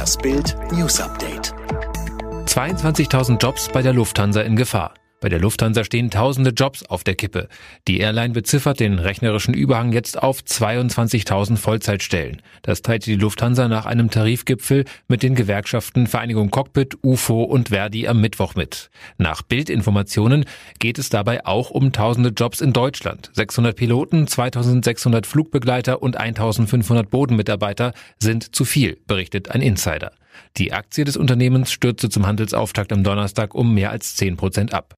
Das Bild News Update. 22.000 Jobs bei der Lufthansa in Gefahr. Bei der Lufthansa stehen tausende Jobs auf der Kippe. Die Airline beziffert den rechnerischen Überhang jetzt auf 22.000 Vollzeitstellen. Das teilte die Lufthansa nach einem Tarifgipfel mit den Gewerkschaften Vereinigung Cockpit, UFO und Verdi am Mittwoch mit. Nach Bildinformationen geht es dabei auch um tausende Jobs in Deutschland. 600 Piloten, 2600 Flugbegleiter und 1500 Bodenmitarbeiter sind zu viel, berichtet ein Insider. Die Aktie des Unternehmens stürzte zum Handelsauftakt am Donnerstag um mehr als 10 Prozent ab.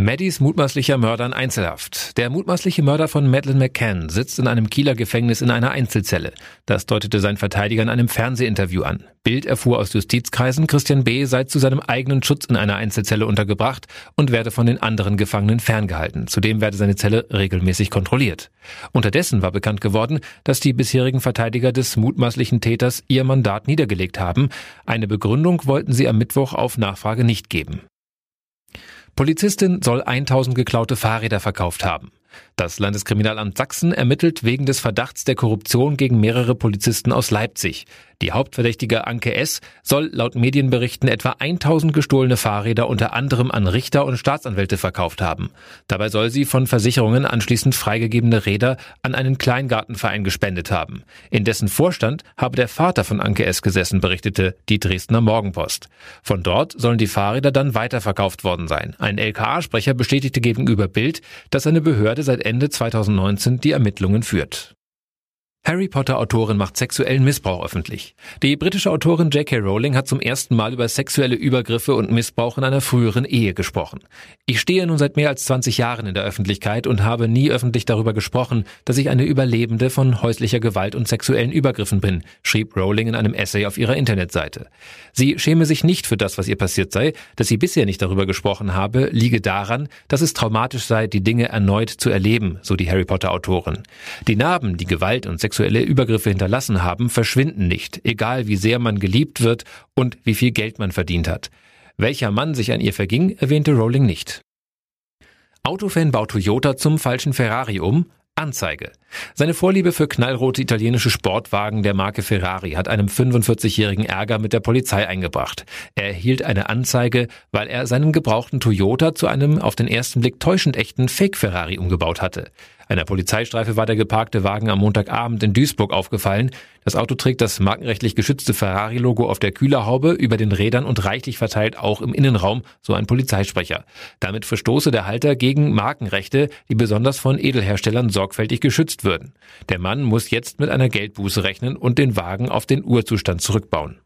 Maddys mutmaßlicher Mörder in Einzelhaft. Der mutmaßliche Mörder von Madeleine McCann sitzt in einem Kieler Gefängnis in einer Einzelzelle. Das deutete sein Verteidiger in einem Fernsehinterview an. Bild erfuhr aus Justizkreisen, Christian B. sei zu seinem eigenen Schutz in einer Einzelzelle untergebracht und werde von den anderen Gefangenen ferngehalten. Zudem werde seine Zelle regelmäßig kontrolliert. Unterdessen war bekannt geworden, dass die bisherigen Verteidiger des mutmaßlichen Täters ihr Mandat niedergelegt haben. Eine Begründung wollten sie am Mittwoch auf Nachfrage nicht geben. Polizistin soll 1000 geklaute Fahrräder verkauft haben. Das Landeskriminalamt Sachsen ermittelt wegen des Verdachts der Korruption gegen mehrere Polizisten aus Leipzig. Die Hauptverdächtige Anke S. soll laut Medienberichten etwa 1000 gestohlene Fahrräder unter anderem an Richter und Staatsanwälte verkauft haben. Dabei soll sie von Versicherungen anschließend freigegebene Räder an einen Kleingartenverein gespendet haben. In dessen Vorstand habe der Vater von Anke S. gesessen, berichtete die Dresdner Morgenpost. Von dort sollen die Fahrräder dann weiterverkauft worden sein. Ein LKA-Sprecher bestätigte gegenüber Bild, dass eine Behörde seit Ende 2019 die Ermittlungen führt. Harry Potter Autorin macht sexuellen Missbrauch öffentlich. Die britische Autorin J.K. Rowling hat zum ersten Mal über sexuelle Übergriffe und Missbrauch in einer früheren Ehe gesprochen. Ich stehe nun seit mehr als 20 Jahren in der Öffentlichkeit und habe nie öffentlich darüber gesprochen, dass ich eine Überlebende von häuslicher Gewalt und sexuellen Übergriffen bin, schrieb Rowling in einem Essay auf ihrer Internetseite. Sie schäme sich nicht für das, was ihr passiert sei, dass sie bisher nicht darüber gesprochen habe, liege daran, dass es traumatisch sei, die Dinge erneut zu erleben, so die Harry Potter Autorin. Die Narben, die Gewalt und sexuelle Übergriffe hinterlassen haben, verschwinden nicht, egal wie sehr man geliebt wird und wie viel Geld man verdient hat. Welcher Mann sich an ihr verging, erwähnte Rowling nicht. Autofan baut Toyota zum falschen Ferrari um, Anzeige. Seine Vorliebe für knallrote italienische Sportwagen der Marke Ferrari hat einem 45-jährigen Ärger mit der Polizei eingebracht. Er erhielt eine Anzeige, weil er seinen gebrauchten Toyota zu einem auf den ersten Blick täuschend echten Fake-Ferrari umgebaut hatte. Einer Polizeistreife war der geparkte Wagen am Montagabend in Duisburg aufgefallen. Das Auto trägt das markenrechtlich geschützte Ferrari-Logo auf der Kühlerhaube, über den Rädern und reichlich verteilt auch im Innenraum, so ein Polizeisprecher. Damit verstoße der Halter gegen Markenrechte, die besonders von Edelherstellern sorgfältig geschützt würden. Der Mann muss jetzt mit einer Geldbuße rechnen und den Wagen auf den Urzustand zurückbauen.